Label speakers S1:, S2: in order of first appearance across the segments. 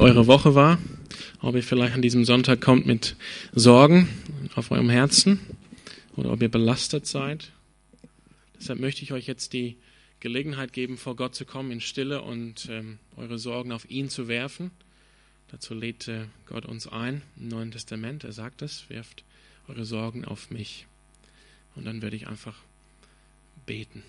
S1: eure Woche war, ob ihr vielleicht an diesem Sonntag kommt mit Sorgen auf eurem Herzen oder ob ihr belastet seid. Deshalb möchte ich euch jetzt die Gelegenheit geben, vor Gott zu kommen in Stille und ähm, eure Sorgen auf ihn zu werfen. Dazu lädt äh, Gott uns ein im Neuen Testament. Er sagt es, werft eure Sorgen auf mich. Und dann werde ich einfach beten.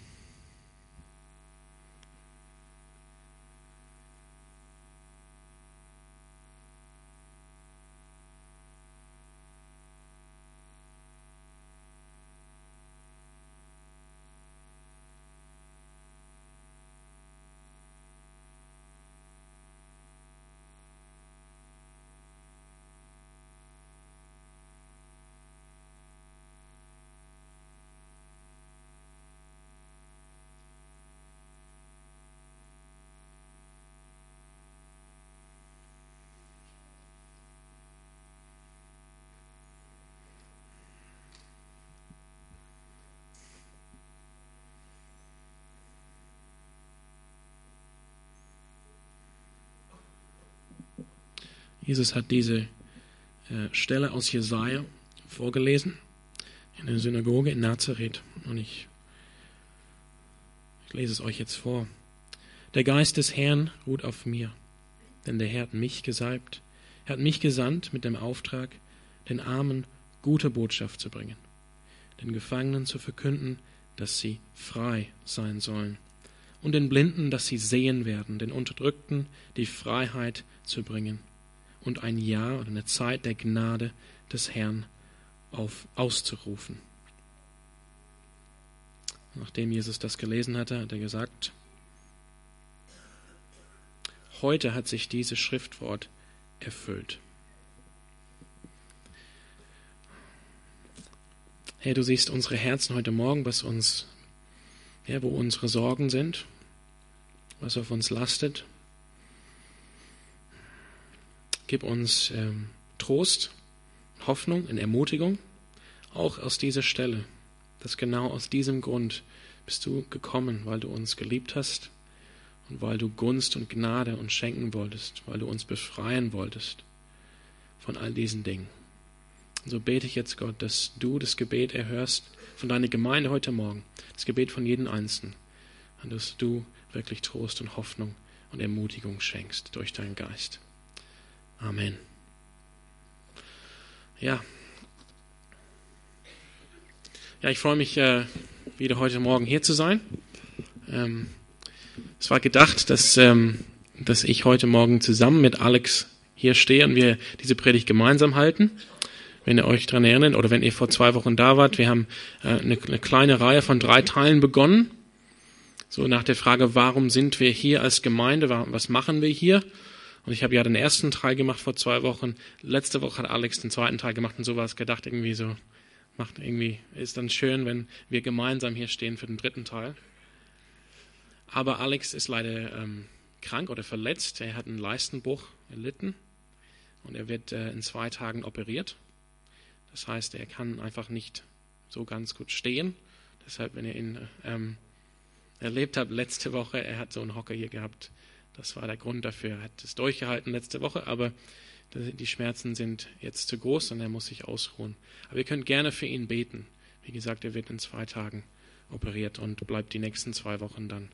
S1: Jesus hat diese äh, Stelle aus Jesaja vorgelesen in der Synagoge in Nazareth. Und ich, ich lese es euch jetzt vor. Der Geist des Herrn ruht auf mir, denn der Herr hat mich gesalbt. Er hat mich gesandt mit dem Auftrag, den Armen gute Botschaft zu bringen, den Gefangenen zu verkünden, dass sie frei sein sollen, und den Blinden, dass sie sehen werden, den Unterdrückten die Freiheit zu bringen und ein Jahr oder eine Zeit der Gnade des Herrn auf, auszurufen. Nachdem Jesus das gelesen hatte, hat er gesagt, heute hat sich dieses Schriftwort erfüllt. Herr, du siehst unsere Herzen heute Morgen, was uns, ja, wo unsere Sorgen sind, was auf uns lastet. Gib uns ähm, Trost, Hoffnung und Ermutigung, auch aus dieser Stelle, dass genau aus diesem Grund bist du gekommen, weil du uns geliebt hast und weil du Gunst und Gnade uns schenken wolltest, weil du uns befreien wolltest von all diesen Dingen. Und so bete ich jetzt, Gott, dass du das Gebet erhörst von deiner Gemeinde heute Morgen, das Gebet von jedem Einzelnen, und dass du wirklich Trost und Hoffnung und Ermutigung schenkst durch deinen Geist. Amen. Ja. Ja, ich freue mich, äh, wieder heute Morgen hier zu sein. Ähm, es war gedacht, dass, ähm, dass ich heute Morgen zusammen mit Alex hier stehe und wir diese Predigt gemeinsam halten. Wenn ihr euch daran erinnert oder wenn ihr vor zwei Wochen da wart, wir haben äh, eine, eine kleine Reihe von drei Teilen begonnen. So nach der Frage, warum sind wir hier als Gemeinde, was machen wir hier? Und ich habe ja den ersten Teil gemacht vor zwei Wochen. Letzte Woche hat Alex den zweiten Teil gemacht und sowas gedacht, irgendwie so, macht irgendwie, ist dann schön, wenn wir gemeinsam hier stehen für den dritten Teil. Aber Alex ist leider ähm, krank oder verletzt. Er hat einen Leistenbruch erlitten und er wird äh, in zwei Tagen operiert. Das heißt, er kann einfach nicht so ganz gut stehen. Deshalb, wenn ihr ihn ähm, erlebt habt letzte Woche, er hat so einen Hocker hier gehabt, das war der Grund dafür. Er hat es durchgehalten letzte Woche, aber die Schmerzen sind jetzt zu groß und er muss sich ausruhen. Aber ihr könnt gerne für ihn beten. Wie gesagt, er wird in zwei Tagen operiert und bleibt die nächsten zwei Wochen dann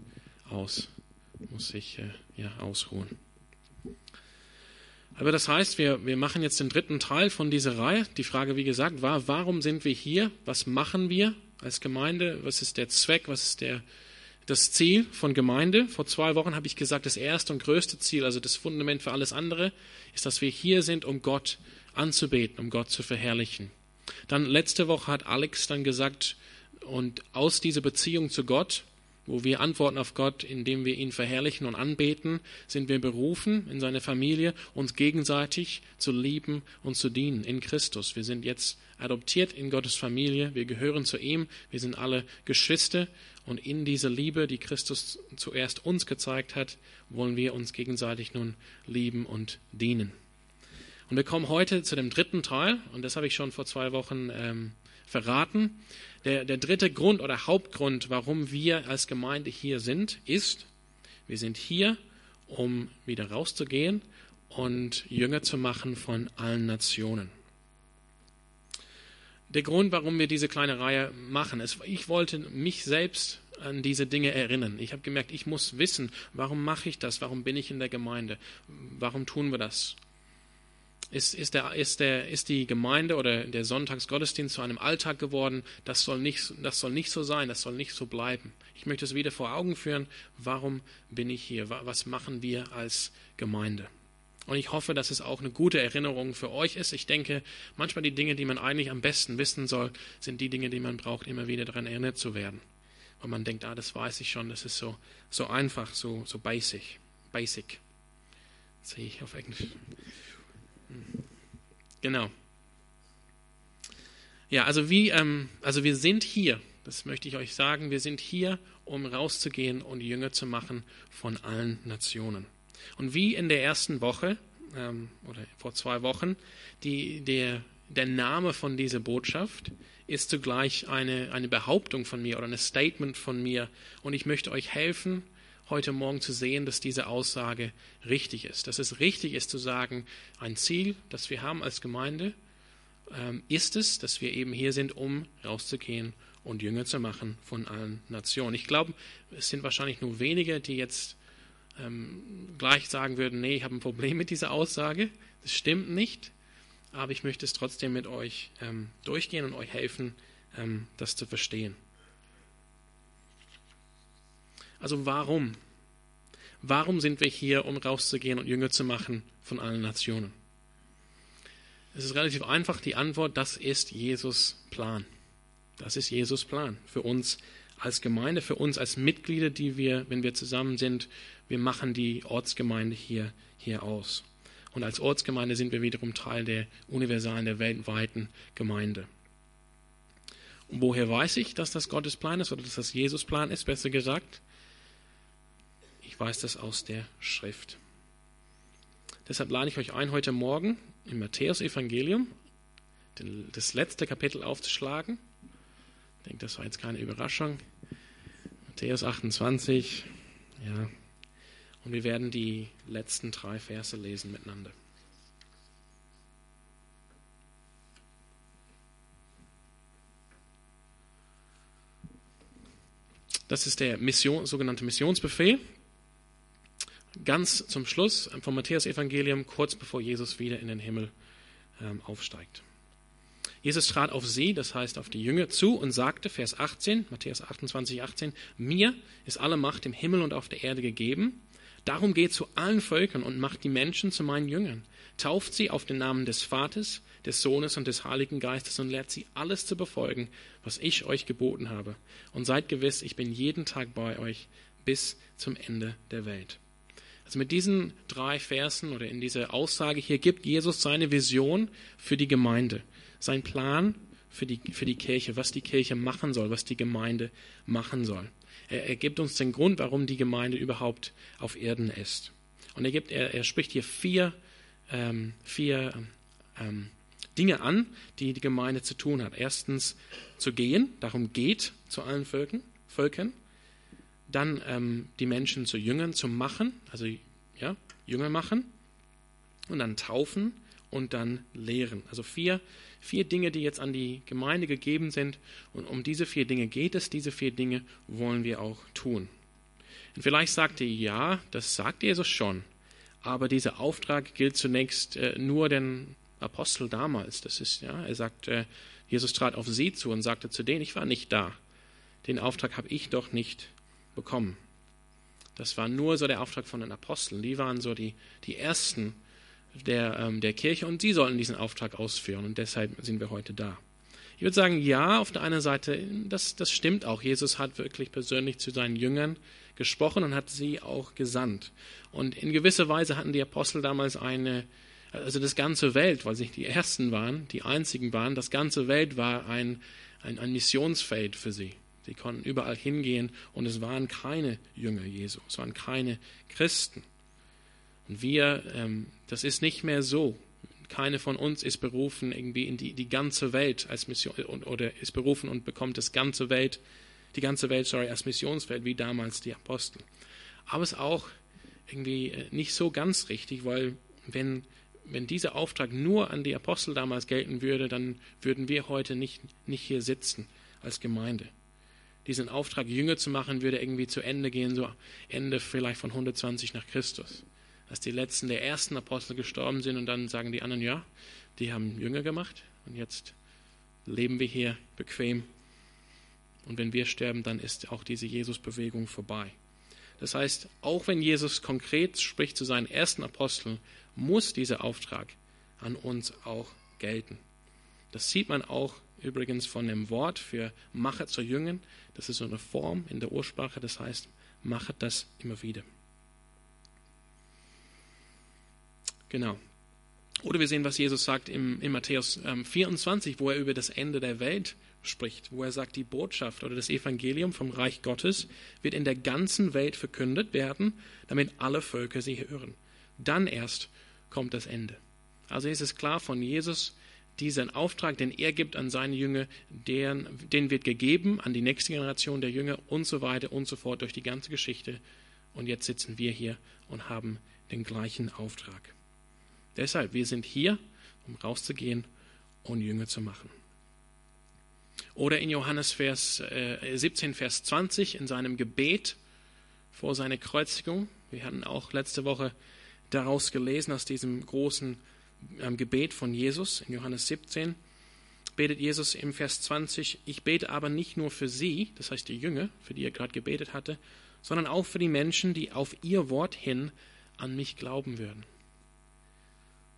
S1: aus. Muss sich äh, ja, ausruhen. Aber das heißt, wir, wir machen jetzt den dritten Teil von dieser Reihe. Die Frage, wie gesagt, war, warum sind wir hier? Was machen wir als Gemeinde? Was ist der Zweck? Was ist der, das Ziel von Gemeinde. Vor zwei Wochen habe ich gesagt, das erste und größte Ziel, also das Fundament für alles andere, ist, dass wir hier sind, um Gott anzubeten, um Gott zu verherrlichen. Dann letzte Woche hat Alex dann gesagt, und aus dieser Beziehung zu Gott, wo wir antworten auf Gott, indem wir ihn verherrlichen und anbeten, sind wir berufen, in seiner Familie uns gegenseitig zu lieben und zu dienen in Christus. Wir sind jetzt adoptiert in Gottes Familie, wir gehören zu ihm, wir sind alle Geschwister und in dieser Liebe, die Christus zuerst uns gezeigt hat, wollen wir uns gegenseitig nun lieben und dienen. Und wir kommen heute zu dem dritten Teil, und das habe ich schon vor zwei Wochen ähm, verraten. Der, der dritte Grund oder Hauptgrund, warum wir als Gemeinde hier sind, ist, wir sind hier, um wieder rauszugehen und Jünger zu machen von allen Nationen. Der Grund, warum wir diese kleine Reihe machen, ist, ich wollte mich selbst an diese Dinge erinnern. Ich habe gemerkt, ich muss wissen, warum mache ich das? Warum bin ich in der Gemeinde? Warum tun wir das? Ist, ist, der, ist, der, ist die Gemeinde oder der Sonntagsgottesdienst zu einem Alltag geworden? Das soll, nicht, das soll nicht so sein, das soll nicht so bleiben. Ich möchte es wieder vor Augen führen. Warum bin ich hier? Was machen wir als Gemeinde? Und ich hoffe, dass es auch eine gute Erinnerung für euch ist. Ich denke, manchmal die Dinge, die man eigentlich am besten wissen soll, sind die Dinge, die man braucht, immer wieder daran erinnert zu werden. Weil man denkt, ah, das weiß ich schon, das ist so, so einfach, so, so basic. Basic. Sehe ich auf Englisch. Genau. Ja, also wie, ähm, also wir sind hier, das möchte ich euch sagen, wir sind hier, um rauszugehen und Jünger zu machen von allen Nationen. Und wie in der ersten Woche ähm, oder vor zwei Wochen, die, der, der Name von dieser Botschaft ist zugleich eine, eine Behauptung von mir oder ein Statement von mir. Und ich möchte euch helfen, heute Morgen zu sehen, dass diese Aussage richtig ist. Dass es richtig ist zu sagen, ein Ziel, das wir haben als Gemeinde, ähm, ist es, dass wir eben hier sind, um rauszugehen und Jünger zu machen von allen Nationen. Ich glaube, es sind wahrscheinlich nur wenige, die jetzt ähm, gleich sagen würden, nee, ich habe ein Problem mit dieser Aussage. Das stimmt nicht, aber ich möchte es trotzdem mit euch ähm, durchgehen und euch helfen, ähm, das zu verstehen. Also warum? Warum sind wir hier, um rauszugehen und Jünger zu machen von allen Nationen? Es ist relativ einfach die Antwort, das ist Jesus Plan. Das ist Jesus Plan für uns als Gemeinde, für uns als Mitglieder, die wir, wenn wir zusammen sind, wir machen die Ortsgemeinde hier, hier aus. Und als Ortsgemeinde sind wir wiederum Teil der universalen, der weltweiten Gemeinde. Und woher weiß ich, dass das Gottes Plan ist oder dass das Jesus Plan ist, besser gesagt? Ich weiß das aus der Schrift. Deshalb lade ich euch ein, heute Morgen im Matthäus-Evangelium das letzte Kapitel aufzuschlagen. Ich denke, das war jetzt keine Überraschung. Matthäus 28, ja. Und wir werden die letzten drei Verse lesen miteinander. Das ist der Mission, sogenannte Missionsbefehl. Ganz zum Schluss vom Matthäus-Evangelium, kurz bevor Jesus wieder in den Himmel ähm, aufsteigt. Jesus trat auf sie, das heißt auf die Jünger, zu und sagte, Vers 18, Matthäus 28, 18, mir ist alle Macht im Himmel und auf der Erde gegeben. Darum geht zu allen Völkern und macht die Menschen zu meinen Jüngern. Tauft sie auf den Namen des Vaters, des Sohnes und des Heiligen Geistes und lehrt sie alles zu befolgen, was ich euch geboten habe. Und seid gewiss, ich bin jeden Tag bei euch bis zum Ende der Welt. Also mit diesen drei Versen oder in dieser Aussage hier gibt Jesus seine Vision für die Gemeinde sein Plan für die, für die Kirche, was die Kirche machen soll, was die Gemeinde machen soll. Er, er gibt uns den Grund, warum die Gemeinde überhaupt auf Erden ist. Und er, gibt, er, er spricht hier vier, ähm, vier ähm, Dinge an, die die Gemeinde zu tun hat. Erstens zu gehen, darum geht zu allen Völkern, Völkern. Dann ähm, die Menschen zu Jüngern zu machen, also ja, Jünger machen. Und dann taufen und dann lehren. Also vier, vier Dinge, die jetzt an die Gemeinde gegeben sind. Und um diese vier Dinge geht es. Diese vier Dinge wollen wir auch tun. Und vielleicht sagt ihr, ja, das sagt Jesus schon. Aber dieser Auftrag gilt zunächst äh, nur den Apostel damals. Das ist, ja, er sagt, äh, Jesus trat auf sie zu und sagte zu denen, ich war nicht da. Den Auftrag habe ich doch nicht bekommen. Das war nur so der Auftrag von den Aposteln. Die waren so die, die ersten, der, ähm, der Kirche und sie sollten diesen Auftrag ausführen und deshalb sind wir heute da. Ich würde sagen, ja, auf der einen Seite, das, das stimmt auch. Jesus hat wirklich persönlich zu seinen Jüngern gesprochen und hat sie auch gesandt. Und in gewisser Weise hatten die Apostel damals eine, also das ganze Welt, weil sie nicht die Ersten waren, die Einzigen waren, das ganze Welt war ein, ein, ein Missionsfeld für sie. Sie konnten überall hingehen und es waren keine Jünger Jesu, es waren keine Christen. Und wir, ähm, das ist nicht mehr so. Keine von uns ist berufen irgendwie in die, die ganze Welt als Mission oder ist berufen und bekommt das ganze Welt, die ganze Welt, sorry, als Missionsfeld wie damals die Apostel. Aber es ist auch irgendwie äh, nicht so ganz richtig, weil wenn, wenn dieser Auftrag nur an die Apostel damals gelten würde, dann würden wir heute nicht, nicht hier sitzen als Gemeinde. Diesen Auftrag, Jünger zu machen, würde irgendwie zu Ende gehen, so Ende vielleicht von 120 nach Christus. Als die letzten der ersten Apostel gestorben sind und dann sagen die anderen, ja, die haben Jünger gemacht und jetzt leben wir hier bequem. Und wenn wir sterben, dann ist auch diese Jesus-Bewegung vorbei. Das heißt, auch wenn Jesus konkret spricht zu seinen ersten Aposteln, muss dieser Auftrag an uns auch gelten. Das sieht man auch übrigens von dem Wort für mache zu Jüngen. Das ist so eine Form in der Ursprache, das heißt, mache das immer wieder. Genau. Oder wir sehen, was Jesus sagt im, in Matthäus ähm, 24, wo er über das Ende der Welt spricht, wo er sagt, die Botschaft oder das Evangelium vom Reich Gottes wird in der ganzen Welt verkündet werden, damit alle Völker sie hören. Dann erst kommt das Ende. Also ist es klar von Jesus, diesen Auftrag, den er gibt an seine Jünger, den, den wird gegeben an die nächste Generation der Jünger und so weiter und so fort durch die ganze Geschichte. Und jetzt sitzen wir hier und haben den gleichen Auftrag. Deshalb, wir sind hier, um rauszugehen und Jünger zu machen. Oder in Johannes Vers, äh, 17, Vers 20, in seinem Gebet vor seiner Kreuzigung. Wir hatten auch letzte Woche daraus gelesen, aus diesem großen ähm, Gebet von Jesus in Johannes 17. Betet Jesus im Vers 20, ich bete aber nicht nur für sie, das heißt die Jünger, für die er gerade gebetet hatte, sondern auch für die Menschen, die auf ihr Wort hin an mich glauben würden.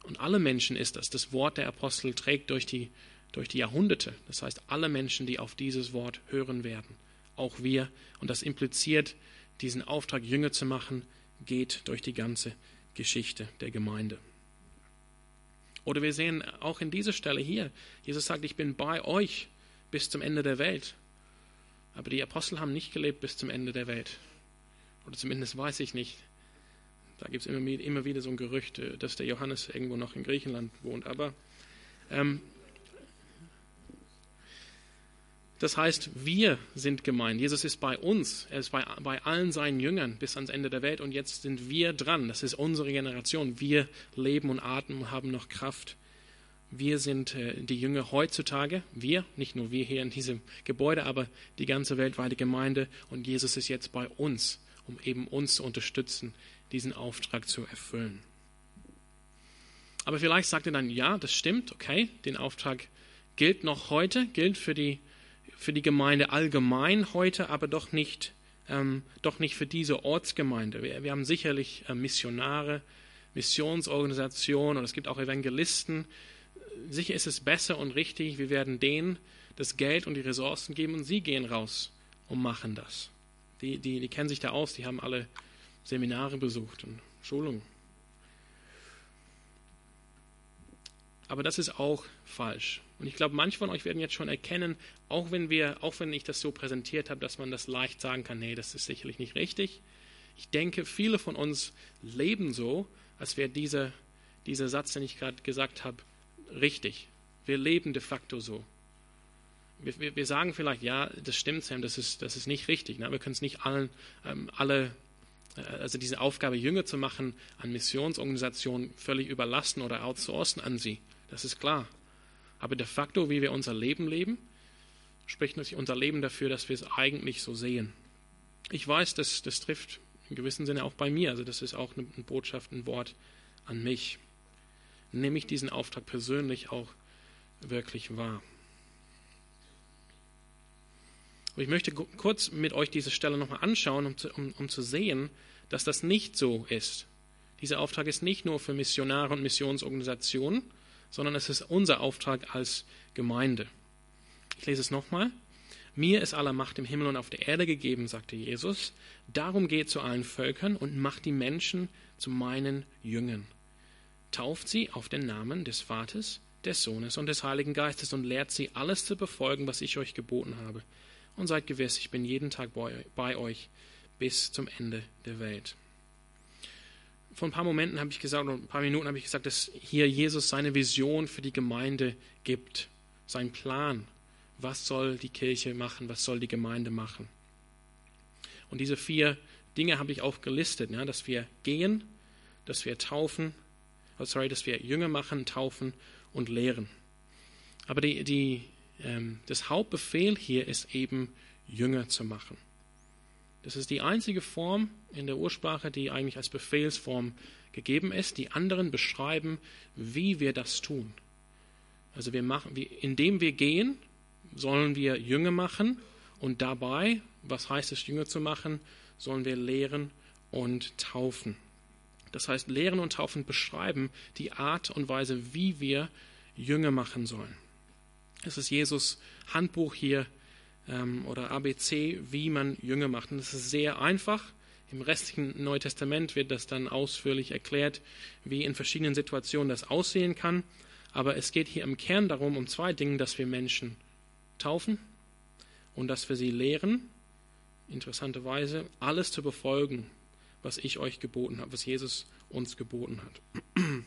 S1: Und alle Menschen ist das. Das Wort der Apostel trägt durch die, durch die Jahrhunderte. Das heißt, alle Menschen, die auf dieses Wort hören werden. Auch wir. Und das impliziert, diesen Auftrag, Jünger zu machen, geht durch die ganze Geschichte der Gemeinde. Oder wir sehen auch in dieser Stelle hier, Jesus sagt, ich bin bei euch bis zum Ende der Welt. Aber die Apostel haben nicht gelebt bis zum Ende der Welt. Oder zumindest weiß ich nicht. Da gibt es immer, immer, wieder so ein Gerücht, dass der Johannes irgendwo noch in Griechenland wohnt. Aber ähm, das heißt, wir sind gemeint. Jesus ist bei uns. Er ist bei, bei allen seinen Jüngern bis ans Ende der Welt. Und jetzt sind wir dran. Das ist unsere Generation. Wir leben und atmen und haben noch Kraft. Wir sind äh, die Jünger heutzutage. Wir, nicht nur wir hier in diesem Gebäude, aber die ganze weltweite Gemeinde. Und Jesus ist jetzt bei uns um eben uns zu unterstützen, diesen Auftrag zu erfüllen. Aber vielleicht sagt er dann, ja, das stimmt, okay, den Auftrag gilt noch heute, gilt für die, für die Gemeinde allgemein heute, aber doch nicht, ähm, doch nicht für diese Ortsgemeinde. Wir, wir haben sicherlich äh, Missionare, Missionsorganisationen und es gibt auch Evangelisten. Sicher ist es besser und richtig, wir werden denen das Geld und die Ressourcen geben und sie gehen raus und machen das. Die, die, die kennen sich da aus, die haben alle Seminare besucht und Schulungen. Aber das ist auch falsch. Und ich glaube, manche von euch werden jetzt schon erkennen, auch wenn wir, auch wenn ich das so präsentiert habe, dass man das leicht sagen kann, nee, das ist sicherlich nicht richtig. Ich denke, viele von uns leben so, als wäre dieser, dieser Satz, den ich gerade gesagt habe, richtig. Wir leben de facto so wir, wir, wir sagen vielleicht, ja, das stimmt, Sam, das ist, das ist nicht richtig. Ne? Wir können es nicht allen, ähm, alle, also diese Aufgabe, Jünger zu machen, an Missionsorganisationen völlig überlassen oder outsourcen an sie. Das ist klar. Aber de facto, wie wir unser Leben leben, spricht natürlich unser Leben dafür, dass wir es eigentlich so sehen. Ich weiß, das, das trifft in gewissem Sinne auch bei mir. Also das ist auch eine Botschaft, ein Wort an mich. Nehme ich diesen Auftrag persönlich auch wirklich wahr. Und ich möchte kurz mit euch diese Stelle nochmal anschauen, um zu, um, um zu sehen, dass das nicht so ist. Dieser Auftrag ist nicht nur für Missionare und Missionsorganisationen, sondern es ist unser Auftrag als Gemeinde. Ich lese es nochmal. Mir ist aller Macht im Himmel und auf der Erde gegeben, sagte Jesus. Darum geht zu allen Völkern und macht die Menschen zu meinen Jüngern. Tauft sie auf den Namen des Vaters, des Sohnes und des Heiligen Geistes und lehrt sie, alles zu befolgen, was ich euch geboten habe und seid gewiss, ich bin jeden Tag bei, euch bis zum Ende der Welt. Vor ein paar Momenten habe ich gesagt, oder ein paar Minuten habe ich gesagt, dass hier Jesus seine Vision für die Gemeinde gibt, sein Plan. Was soll die Kirche machen? Was soll die Gemeinde machen? Und diese vier Dinge habe ich auch gelistet, ja, dass wir gehen, dass wir taufen oh, sorry, dass wir Jünger machen, taufen und lehren. Aber die, die, ähm, das Hauptbefehl hier ist eben, Jünger zu machen. Das ist die einzige Form in der Ursprache, die eigentlich als Befehlsform gegeben ist. Die anderen beschreiben, wie wir das tun. Also wir machen, indem wir gehen, sollen wir Jünger machen und dabei, was heißt es, Jünger zu machen, sollen wir lehren und taufen. Das heißt, lehren und taufen beschreiben die Art und Weise, wie wir Jünger machen sollen. Es ist Jesus Handbuch hier ähm, oder ABC, wie man Jünger macht. Und das ist sehr einfach. Im restlichen Neuen Testament wird das dann ausführlich erklärt, wie in verschiedenen Situationen das aussehen kann. Aber es geht hier im Kern darum, um zwei Dinge, dass wir Menschen taufen und dass wir sie lehren, interessanterweise, alles zu befolgen, was ich euch geboten habe, was Jesus uns geboten hat.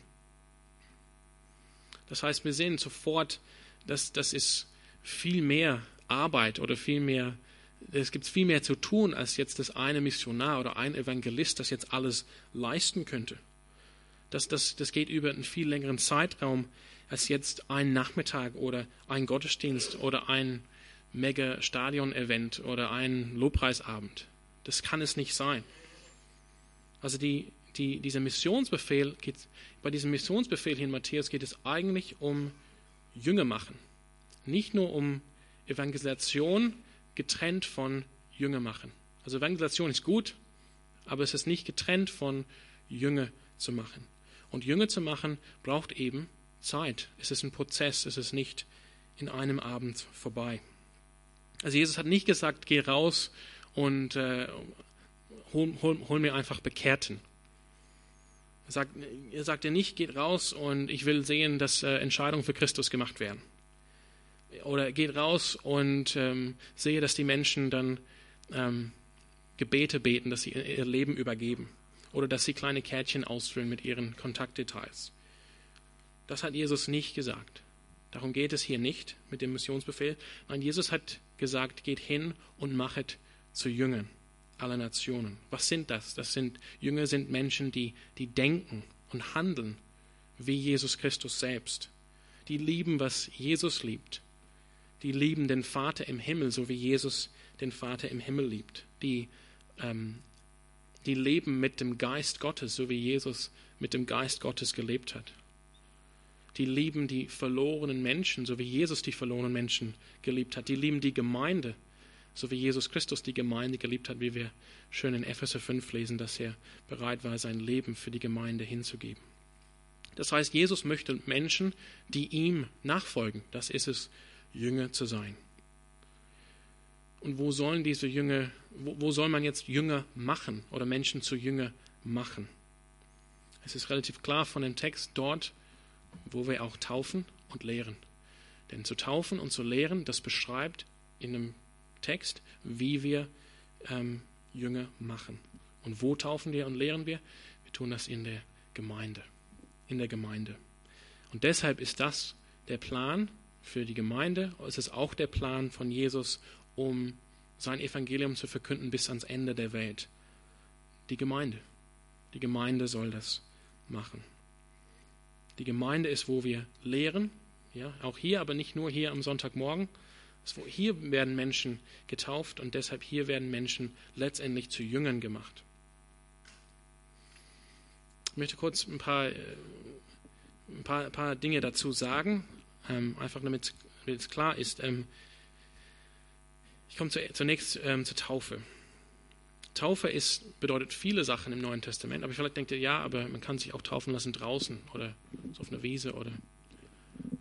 S1: Das heißt, wir sehen sofort, dass das ist viel mehr Arbeit oder viel mehr, es gibt viel mehr zu tun, als jetzt das eine Missionar oder ein Evangelist, das jetzt alles leisten könnte. Das, das, das geht über einen viel längeren Zeitraum als jetzt ein Nachmittag oder ein Gottesdienst oder ein Mega-Stadion-Event oder ein Lobpreisabend. Das kann es nicht sein. Also die, die, dieser Missionsbefehl geht, bei diesem Missionsbefehl hier in Matthäus geht es eigentlich um Jünger machen. Nicht nur um Evangelisation getrennt von Jünger machen. Also Evangelisation ist gut, aber es ist nicht getrennt von Jünger zu machen. Und Jünger zu machen braucht eben Zeit. Es ist ein Prozess, es ist nicht in einem Abend vorbei. Also Jesus hat nicht gesagt, geh raus und äh, hol, hol, hol mir einfach Bekehrten. Er sagt, er sagt ja nicht, geht raus und ich will sehen, dass äh, Entscheidungen für Christus gemacht werden oder geht raus und ähm, sehe, dass die Menschen dann ähm, Gebete beten, dass sie ihr Leben übergeben oder dass sie kleine Kärtchen ausfüllen mit ihren Kontaktdetails. Das hat Jesus nicht gesagt. Darum geht es hier nicht mit dem Missionsbefehl. Nein, Jesus hat gesagt, geht hin und machet zu Jüngern aller Nationen. Was sind das? Das sind Jünger sind Menschen, die, die denken und handeln wie Jesus Christus selbst. Die lieben, was Jesus liebt die lieben den Vater im Himmel, so wie Jesus den Vater im Himmel liebt. Die, ähm, die leben mit dem Geist Gottes, so wie Jesus mit dem Geist Gottes gelebt hat. Die lieben die verlorenen Menschen, so wie Jesus die verlorenen Menschen geliebt hat. Die lieben die Gemeinde, so wie Jesus Christus die Gemeinde geliebt hat, wie wir schön in Epheser 5 lesen, dass er bereit war, sein Leben für die Gemeinde hinzugeben. Das heißt, Jesus möchte Menschen, die ihm nachfolgen. Das ist es, Jünger zu sein. Und wo sollen diese Jünger, wo, wo soll man jetzt Jünger machen oder Menschen zu Jünger machen? Es ist relativ klar von dem Text dort, wo wir auch taufen und lehren. Denn zu taufen und zu lehren, das beschreibt in dem Text, wie wir ähm, Jünger machen. Und wo taufen wir und lehren wir? Wir tun das in der Gemeinde. In der Gemeinde. Und deshalb ist das der Plan für die Gemeinde. Es ist auch der Plan von Jesus, um sein Evangelium zu verkünden bis ans Ende der Welt. Die Gemeinde. Die Gemeinde soll das machen. Die Gemeinde ist, wo wir lehren, ja, auch hier, aber nicht nur hier am Sonntagmorgen. Hier werden Menschen getauft und deshalb hier werden Menschen letztendlich zu Jüngern gemacht. Ich möchte kurz ein paar, äh, ein paar, ein paar Dinge dazu sagen. Ähm, einfach damit, es klar ist. Ähm, ich komme zu, zunächst ähm, zur Taufe. Taufe ist, bedeutet viele Sachen im Neuen Testament, aber vielleicht denkt ihr, ja, aber man kann sich auch taufen lassen draußen oder so auf einer Wiese oder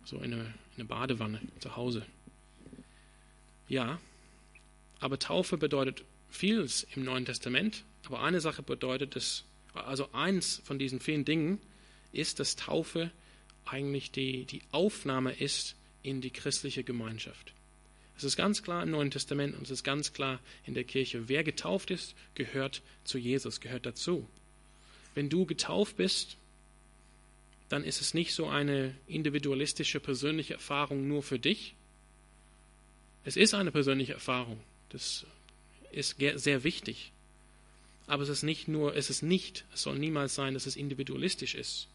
S1: so in einer eine Badewanne zu Hause. Ja, aber Taufe bedeutet vieles im Neuen Testament, aber eine Sache bedeutet es, also eins von diesen vielen Dingen ist, dass Taufe eigentlich die, die Aufnahme ist in die christliche Gemeinschaft. Es ist ganz klar im Neuen Testament und es ist ganz klar in der Kirche, wer getauft ist, gehört zu Jesus, gehört dazu. Wenn du getauft bist, dann ist es nicht so eine individualistische, persönliche Erfahrung nur für dich. Es ist eine persönliche Erfahrung. Das ist sehr wichtig. Aber es ist nicht nur, es ist nicht, es soll niemals sein, dass es individualistisch ist.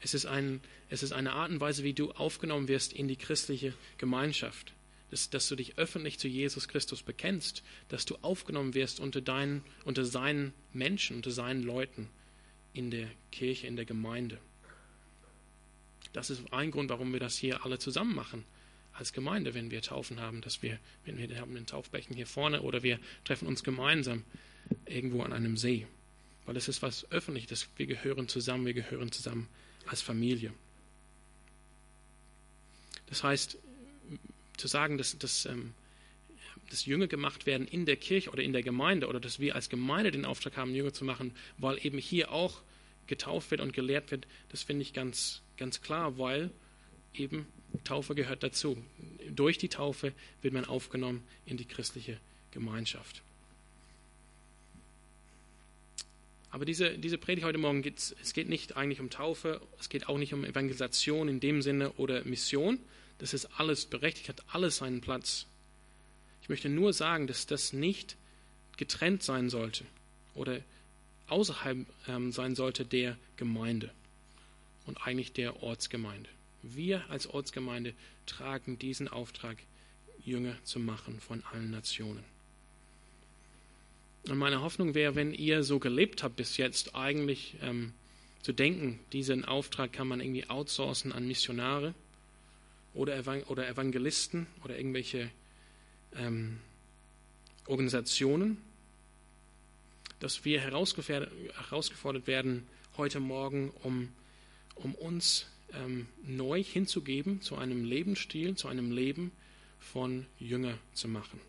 S1: Es ist, ein, es ist eine Art und Weise, wie du aufgenommen wirst in die christliche Gemeinschaft. Dass, dass du dich öffentlich zu Jesus Christus bekennst, dass du aufgenommen wirst unter, deinen, unter seinen Menschen, unter seinen Leuten in der Kirche, in der Gemeinde. Das ist ein Grund, warum wir das hier alle zusammen machen als Gemeinde, wenn wir Taufen haben, dass wir, wenn wir haben den Taufbecken hier vorne oder wir treffen uns gemeinsam irgendwo an einem See. Weil es ist was Öffentliches, wir gehören zusammen, wir gehören zusammen als Familie. Das heißt, zu sagen, dass, dass, ähm, dass Jünger gemacht werden in der Kirche oder in der Gemeinde oder dass wir als Gemeinde den Auftrag haben, Jünger zu machen, weil eben hier auch getauft wird und gelehrt wird, das finde ich ganz, ganz klar, weil eben Taufe gehört dazu. Durch die Taufe wird man aufgenommen in die christliche Gemeinschaft. Aber diese, diese Predigt heute Morgen geht es geht nicht eigentlich um Taufe, es geht auch nicht um Evangelisation in dem Sinne oder Mission. Das ist alles berechtigt, hat alles seinen Platz. Ich möchte nur sagen, dass das nicht getrennt sein sollte oder außerhalb ähm, sein sollte der Gemeinde und eigentlich der Ortsgemeinde. Wir als Ortsgemeinde tragen diesen Auftrag, Jünger zu machen von allen Nationen. Und meine Hoffnung wäre, wenn ihr so gelebt habt bis jetzt, eigentlich ähm, zu denken, diesen Auftrag kann man irgendwie outsourcen an Missionare oder, Evang oder Evangelisten oder irgendwelche ähm, Organisationen, dass wir herausgefordert werden heute Morgen, um, um uns ähm, neu hinzugeben zu einem Lebensstil, zu einem Leben von Jünger zu machen.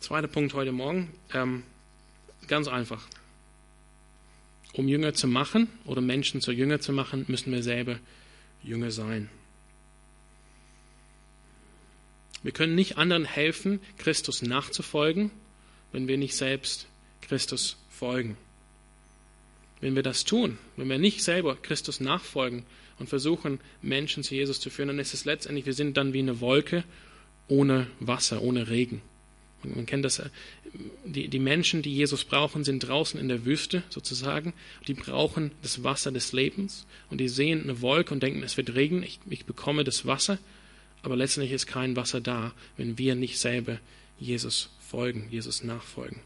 S1: Zweiter Punkt heute Morgen. Ähm, ganz einfach. Um Jünger zu machen oder Menschen zu Jünger zu machen, müssen wir selber Jünger sein. Wir können nicht anderen helfen, Christus nachzufolgen, wenn wir nicht selbst Christus folgen. Wenn wir das tun, wenn wir nicht selber Christus nachfolgen und versuchen, Menschen zu Jesus zu führen, dann ist es letztendlich, wir sind dann wie eine Wolke ohne Wasser, ohne Regen. Man kennt das, äh, die, die Menschen, die Jesus brauchen, sind draußen in der Wüste sozusagen. Die brauchen das Wasser des Lebens und die sehen eine Wolke und denken, es wird regnen, ich, ich bekomme das Wasser. Aber letztendlich ist kein Wasser da, wenn wir nicht selber Jesus folgen, Jesus nachfolgen.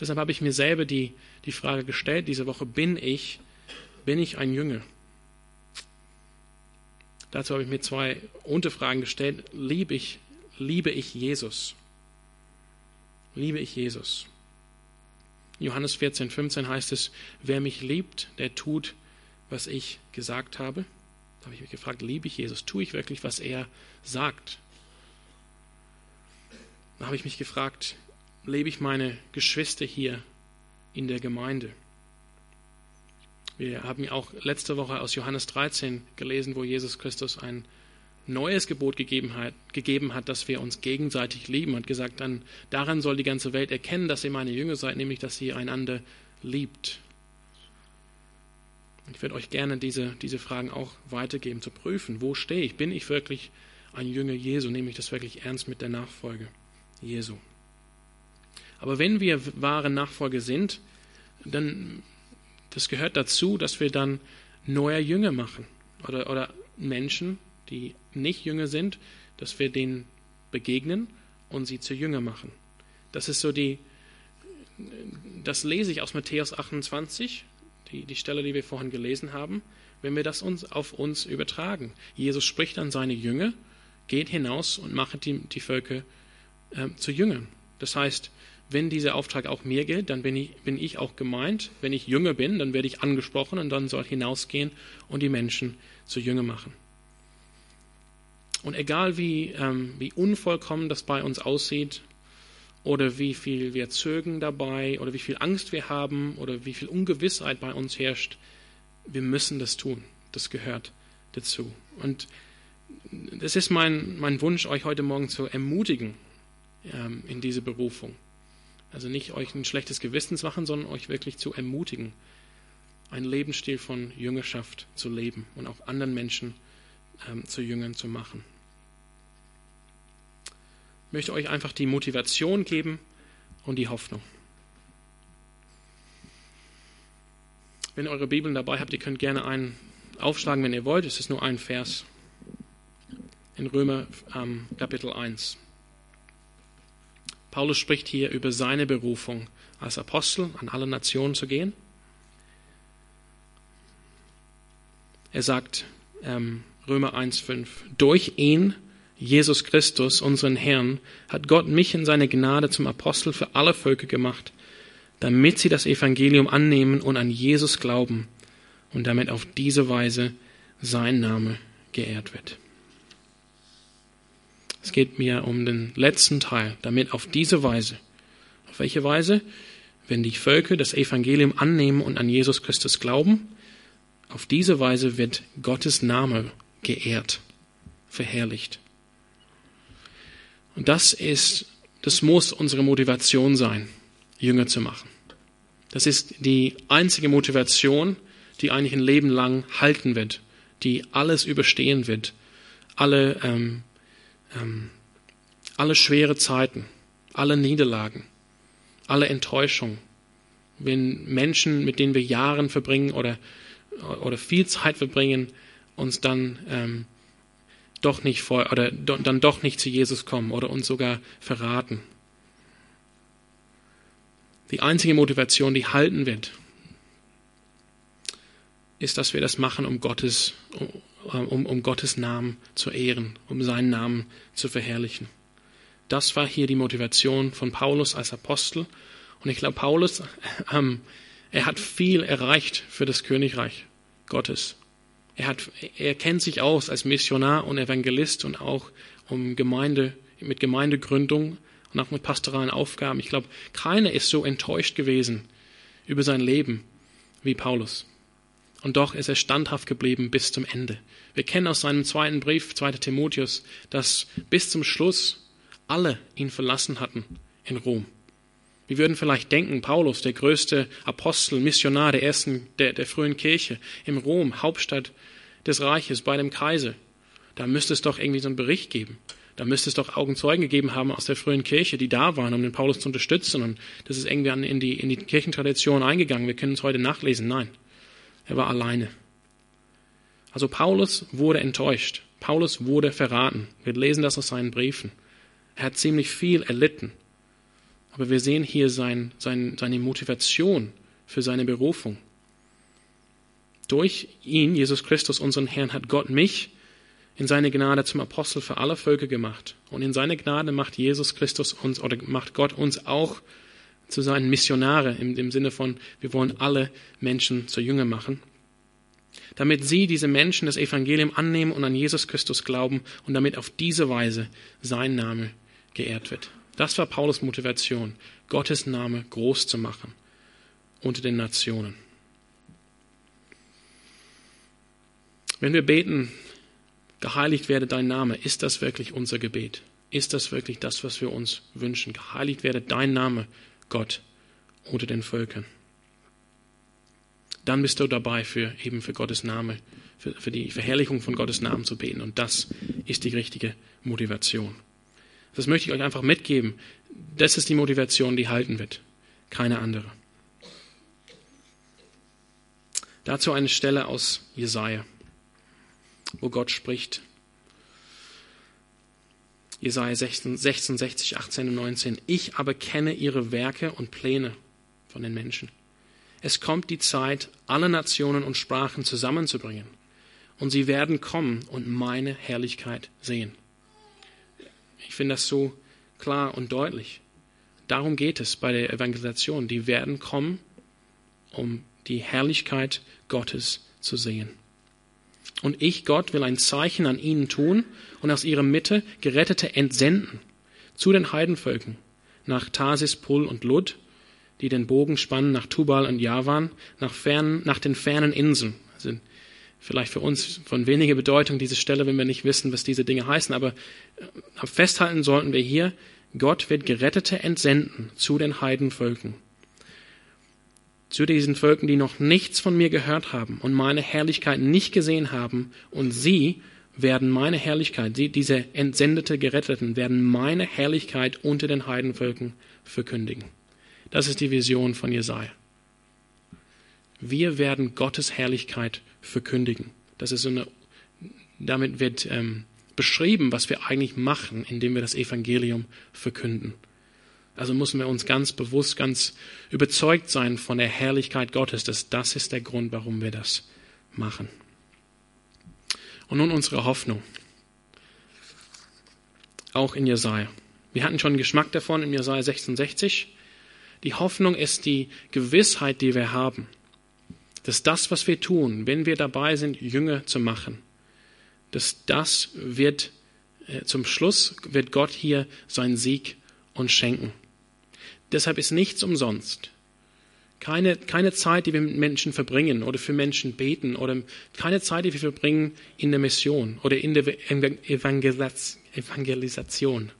S1: Deshalb habe ich mir selber die, die Frage gestellt, diese Woche, bin ich, bin ich ein Jünger? Dazu habe ich mir zwei Unterfragen gestellt. Liebe ich, liebe ich Jesus? liebe ich Jesus. Johannes 14, 15 heißt es, wer mich liebt, der tut, was ich gesagt habe. Da habe ich mich gefragt, liebe ich Jesus? Tue ich wirklich, was er sagt? Da habe ich mich gefragt, lebe ich meine Geschwister hier in der Gemeinde? Wir haben ja auch letzte Woche aus Johannes 13 gelesen, wo Jesus Christus ein neues Gebot gegeben hat, gegeben hat, dass wir uns gegenseitig lieben und gesagt, dann daran soll die ganze Welt erkennen, dass ihr meine Jünger seid, nämlich dass ihr einander liebt. Ich würde euch gerne diese, diese Fragen auch weitergeben, zu prüfen. Wo stehe ich? Bin ich wirklich ein Jünger Jesu? Nehme ich das wirklich ernst mit der Nachfolge Jesu? Aber wenn wir wahre Nachfolger sind, dann das gehört dazu, dass wir dann neue Jünger machen oder, oder Menschen die nicht Jünger sind, dass wir denen begegnen und sie zu Jünger machen. Das ist so die, das lese ich aus Matthäus 28, die, die Stelle, die wir vorhin gelesen haben, wenn wir das uns auf uns übertragen. Jesus spricht an seine Jünger, geht hinaus und macht die, die Völker äh, zu Jüngern. Das heißt, wenn dieser Auftrag auch mir gilt, dann bin ich, bin ich auch gemeint. Wenn ich Jünger bin, dann werde ich angesprochen und dann soll hinausgehen und die Menschen zu Jünger machen. Und egal wie, ähm, wie unvollkommen das bei uns aussieht, oder wie viel wir zögern dabei, oder wie viel Angst wir haben, oder wie viel Ungewissheit bei uns herrscht, wir müssen das tun. Das gehört dazu. Und das ist mein, mein Wunsch, euch heute Morgen zu ermutigen ähm, in diese Berufung. Also nicht euch ein schlechtes Gewissen zu machen, sondern euch wirklich zu ermutigen, einen Lebensstil von Jüngerschaft zu leben und auch anderen Menschen ähm, zu Jüngern zu machen möchte euch einfach die Motivation geben und die Hoffnung. Wenn ihr eure Bibeln dabei habt, ihr könnt gerne einen aufschlagen, wenn ihr wollt. Es ist nur ein Vers in Römer ähm, Kapitel 1. Paulus spricht hier über seine Berufung als Apostel an alle Nationen zu gehen. Er sagt ähm, Römer 1,5, durch ihn, Jesus Christus, unseren Herrn, hat Gott mich in seine Gnade zum Apostel für alle Völker gemacht, damit sie das Evangelium annehmen und an Jesus glauben und damit auf diese Weise sein Name geehrt wird. Es geht mir um den letzten Teil, damit auf diese Weise, auf welche Weise, wenn die Völker das Evangelium annehmen und an Jesus Christus glauben, auf diese Weise wird Gottes Name geehrt, verherrlicht. Und das ist, das muss unsere Motivation sein, Jünger zu machen. Das ist die einzige Motivation, die eigentlich ein Leben lang halten wird, die alles überstehen wird, alle, ähm, ähm, alle schwere Zeiten, alle Niederlagen, alle Enttäuschungen. Wenn Menschen, mit denen wir Jahre verbringen oder, oder viel Zeit verbringen, uns dann ähm, doch nicht vor, oder do, dann doch nicht zu Jesus kommen oder uns sogar verraten. Die einzige Motivation, die halten wird, ist, dass wir das machen, um Gottes, um, um Gottes Namen zu ehren, um seinen Namen zu verherrlichen. Das war hier die Motivation von Paulus als Apostel. Und ich glaube, Paulus, ähm, er hat viel erreicht für das Königreich Gottes. Er, hat, er kennt sich aus als Missionar und Evangelist und auch um Gemeinde, mit Gemeindegründung und auch mit pastoralen Aufgaben. Ich glaube, keiner ist so enttäuscht gewesen über sein Leben wie Paulus. Und doch ist er standhaft geblieben bis zum Ende. Wir kennen aus seinem zweiten Brief, 2. Timotheus, dass bis zum Schluss alle ihn verlassen hatten in Rom. Wir würden vielleicht denken, Paulus, der größte Apostel, Missionar der ersten, der, der frühen Kirche, in Rom, Hauptstadt des Reiches, bei dem Kaiser. Da müsste es doch irgendwie so einen Bericht geben. Da müsste es doch Augenzeugen gegeben haben aus der frühen Kirche, die da waren, um den Paulus zu unterstützen. Und das ist irgendwie in die, in die Kirchentradition eingegangen. Wir können es heute nachlesen. Nein, er war alleine. Also Paulus wurde enttäuscht. Paulus wurde verraten. Wir lesen das aus seinen Briefen. Er hat ziemlich viel erlitten. Aber wir sehen hier sein, sein, seine Motivation für seine Berufung. Durch ihn, Jesus Christus, unseren Herrn, hat Gott mich in seine Gnade zum Apostel für alle Völker gemacht. Und in seine Gnade macht Jesus Christus uns oder macht Gott uns auch zu seinen Missionare im, im Sinne von, wir wollen alle Menschen zu Jünger machen. Damit sie, diese Menschen, das Evangelium annehmen und an Jesus Christus glauben und damit auf diese Weise sein Name geehrt wird. Das war Paulus Motivation, Gottes Name groß zu machen unter den Nationen. Wenn wir beten, geheiligt werde dein Name, ist das wirklich unser Gebet? Ist das wirklich das, was wir uns wünschen? Geheiligt werde dein Name, Gott, unter den Völkern. Dann bist du dabei, für eben für Gottes Name, für, für die Verherrlichung von Gottes Namen zu beten. Und das ist die richtige Motivation. Das möchte ich euch einfach mitgeben. Das ist die Motivation, die halten wird. Keine andere. Dazu eine Stelle aus Jesaja, wo Gott spricht. Jesaja 66, 18 und 19. Ich aber kenne ihre Werke und Pläne von den Menschen. Es kommt die Zeit, alle Nationen und Sprachen zusammenzubringen. Und sie werden kommen und meine Herrlichkeit sehen. Ich finde das so klar und deutlich. Darum geht es bei der Evangelisation. Die werden kommen, um die Herrlichkeit Gottes zu sehen. Und ich, Gott, will ein Zeichen an ihnen tun und aus ihrer Mitte Gerettete entsenden zu den Heidenvölkern, nach Tarsis, Pul und Lud, die den Bogen spannen nach Tubal und Javan, nach, fern, nach den fernen Inseln. Also vielleicht für uns von weniger Bedeutung diese Stelle, wenn wir nicht wissen, was diese Dinge heißen, aber äh, festhalten sollten wir hier, Gott wird Gerettete entsenden zu den Heidenvölkern zu diesen Völkern, die noch nichts von mir gehört haben und meine Herrlichkeit nicht gesehen haben, und sie werden meine Herrlichkeit, die, diese entsendete Geretteten werden meine Herrlichkeit unter den Heidenvölkern verkündigen. Das ist die Vision von Jesaja. Wir werden Gottes Herrlichkeit verkündigen. Das ist eine, damit wird ähm, beschrieben, was wir eigentlich machen, indem wir das Evangelium verkünden. Also müssen wir uns ganz bewusst, ganz überzeugt sein von der Herrlichkeit Gottes, dass das ist der Grund, warum wir das machen. Und nun unsere Hoffnung. Auch in Jesaja. Wir hatten schon Geschmack davon in Jesaja 66. Die Hoffnung ist die Gewissheit, die wir haben, dass das, was wir tun, wenn wir dabei sind, Jünger zu machen, dass das wird, äh, zum Schluss wird Gott hier seinen Sieg uns schenken. Deshalb ist nichts umsonst. Keine, keine Zeit, die wir mit Menschen verbringen oder für Menschen beten oder keine Zeit, die wir verbringen in der Mission oder in der Evangelisation.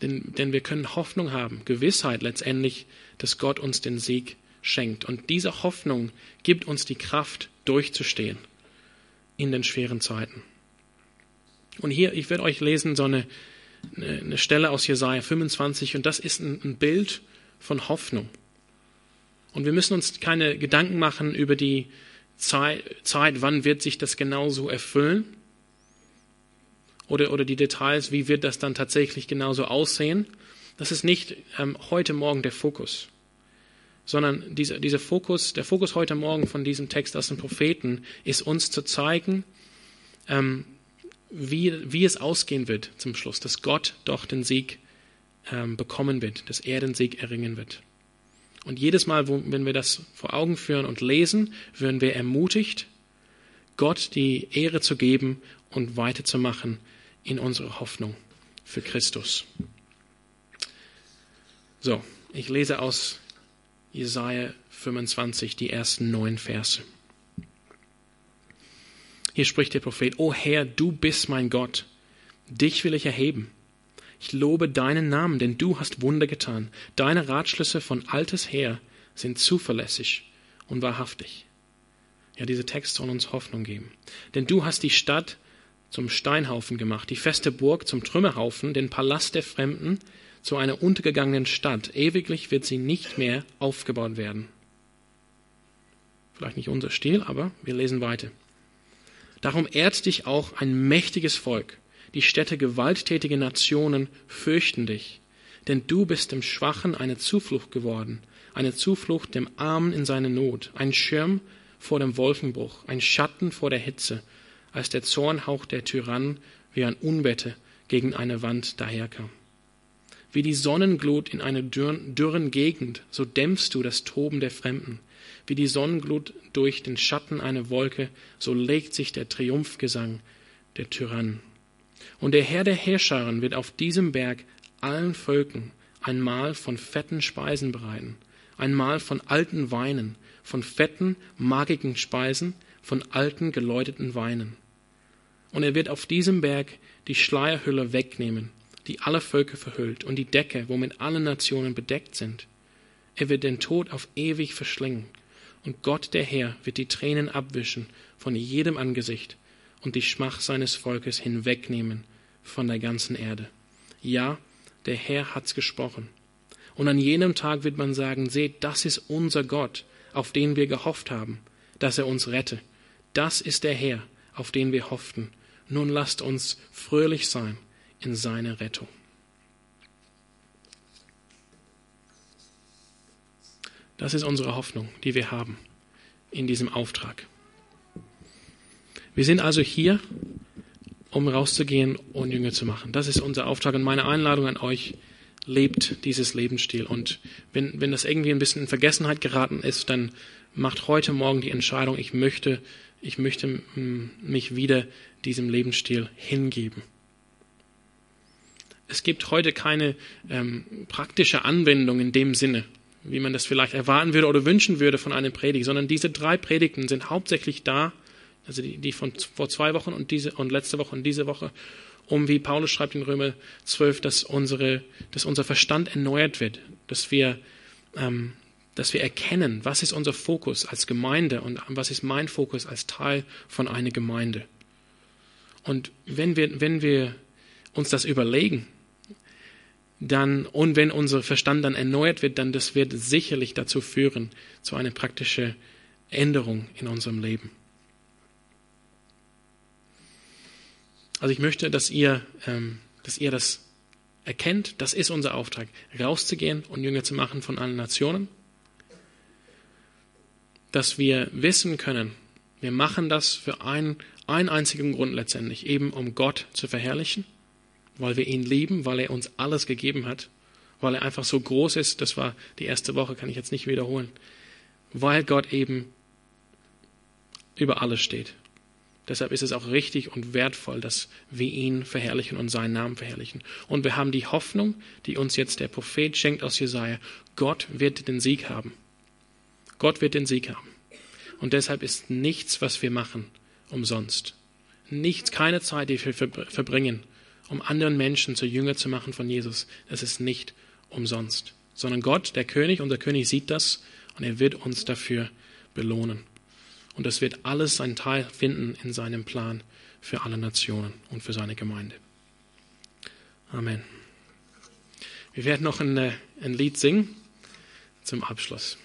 S1: Denn, denn wir können Hoffnung haben, Gewissheit letztendlich, dass Gott uns den Sieg schenkt. Und diese Hoffnung gibt uns die Kraft, durchzustehen in den schweren Zeiten. Und hier, ich werde euch lesen so eine, eine Stelle aus Jesaja 25 und das ist ein, ein Bild von Hoffnung. Und wir müssen uns keine Gedanken machen über die Zeit, Zeit wann wird sich das genauso erfüllen oder, oder die Details, wie wird das dann tatsächlich genauso aussehen. Das ist nicht ähm, heute Morgen der Fokus, sondern dieser, dieser Fokus, der Fokus heute Morgen von diesem Text aus den Propheten ist uns zu zeigen, ähm, wie, wie es ausgehen wird zum Schluss, dass Gott doch den Sieg ähm, bekommen wird, dass er den Sieg erringen wird. Und jedes Mal, wo, wenn wir das vor Augen führen und lesen, werden wir ermutigt, Gott die Ehre zu geben und weiterzumachen in unserer Hoffnung für Christus. So, ich lese aus Jesaja 25 die ersten neun Verse. Hier spricht der Prophet, O Herr, du bist mein Gott, dich will ich erheben. Ich lobe deinen Namen, denn du hast Wunder getan. Deine Ratschlüsse von altes her sind zuverlässig und wahrhaftig. Ja, dieser Text soll uns Hoffnung geben. Denn du hast die Stadt zum Steinhaufen gemacht, die feste Burg zum Trümmerhaufen, den Palast der Fremden zu einer untergegangenen Stadt. Ewiglich wird sie nicht mehr aufgebaut werden. Vielleicht nicht unser Stil, aber wir lesen weiter. Darum ehrt dich auch ein mächtiges Volk. Die Städte gewalttätige Nationen fürchten dich. Denn du bist dem Schwachen eine Zuflucht geworden, eine Zuflucht dem Armen in seine Not, ein Schirm vor dem Wolkenbruch, ein Schatten vor der Hitze, als der Zornhauch der Tyrannen wie ein Unwetter gegen eine Wand daherkam. Wie die Sonnenglut in einer dürren Gegend, so dämpfst du das Toben der Fremden. Wie die Sonnenglut durch den Schatten einer Wolke, so legt sich der Triumphgesang der Tyrannen. Und der Herr der Herrscharen wird auf diesem Berg allen Völkern ein Mahl von fetten Speisen bereiten, ein Mahl von alten Weinen, von fetten, magigen Speisen, von alten, geläuteten Weinen. Und er wird auf diesem Berg die Schleierhülle wegnehmen, die alle Völker verhüllt, und die Decke, womit alle Nationen bedeckt sind. Er wird den Tod auf ewig verschlingen und Gott der Herr wird die Tränen abwischen von jedem Angesicht und die Schmach seines Volkes hinwegnehmen von der ganzen Erde. Ja, der Herr hat's gesprochen. Und an jenem Tag wird man sagen, seht, das ist unser Gott, auf den wir gehofft haben, dass er uns rette. Das ist der Herr, auf den wir hofften. Nun lasst uns fröhlich sein in seiner Rettung. Das ist unsere Hoffnung, die wir haben in diesem Auftrag. Wir sind also hier, um rauszugehen und Jünger zu machen. Das ist unser Auftrag und meine Einladung an euch. Lebt dieses Lebensstil. Und wenn, wenn das irgendwie ein bisschen in Vergessenheit geraten ist, dann macht heute Morgen die Entscheidung, ich möchte, ich möchte mich wieder diesem Lebensstil hingeben. Es gibt heute keine ähm, praktische Anwendung in dem Sinne wie man das vielleicht erwarten würde oder wünschen würde von einem Predigt, sondern diese drei Predigten sind hauptsächlich da, also die, die von vor zwei Wochen und diese und letzte Woche und diese Woche, um, wie Paulus schreibt in Römer 12, dass unsere, dass unser Verstand erneuert wird, dass wir, ähm, dass wir erkennen, was ist unser Fokus als Gemeinde und was ist mein Fokus als Teil von einer Gemeinde. Und wenn wir, wenn wir uns das überlegen, dann, und wenn unser Verstand dann erneuert wird, dann das wird sicherlich dazu führen, zu einer praktischen Änderung in unserem Leben. Also ich möchte, dass ihr, ähm, dass ihr das erkennt, das ist unser Auftrag, rauszugehen und Jünger zu machen von allen Nationen. Dass wir wissen können, wir machen das für einen, einen einzigen Grund letztendlich, eben um Gott zu verherrlichen, weil wir ihn lieben, weil er uns alles gegeben hat, weil er einfach so groß ist, das war die erste Woche, kann ich jetzt nicht wiederholen, weil Gott eben über alles steht. Deshalb ist es auch richtig und wertvoll, dass wir ihn verherrlichen und seinen Namen verherrlichen. Und wir haben die Hoffnung, die uns jetzt der Prophet schenkt aus Jesaja. Gott wird den Sieg haben. Gott wird den Sieg haben. Und deshalb ist nichts, was wir machen, umsonst. Nichts, keine Zeit, die wir verbringen, um anderen Menschen zu Jünger zu machen von Jesus. Das ist nicht umsonst. Sondern Gott, der König, unser König sieht das und er wird uns dafür belohnen. Und das wird alles seinen Teil finden in seinem Plan für alle Nationen und für seine Gemeinde. Amen. Wir werden noch ein, ein Lied singen zum Abschluss.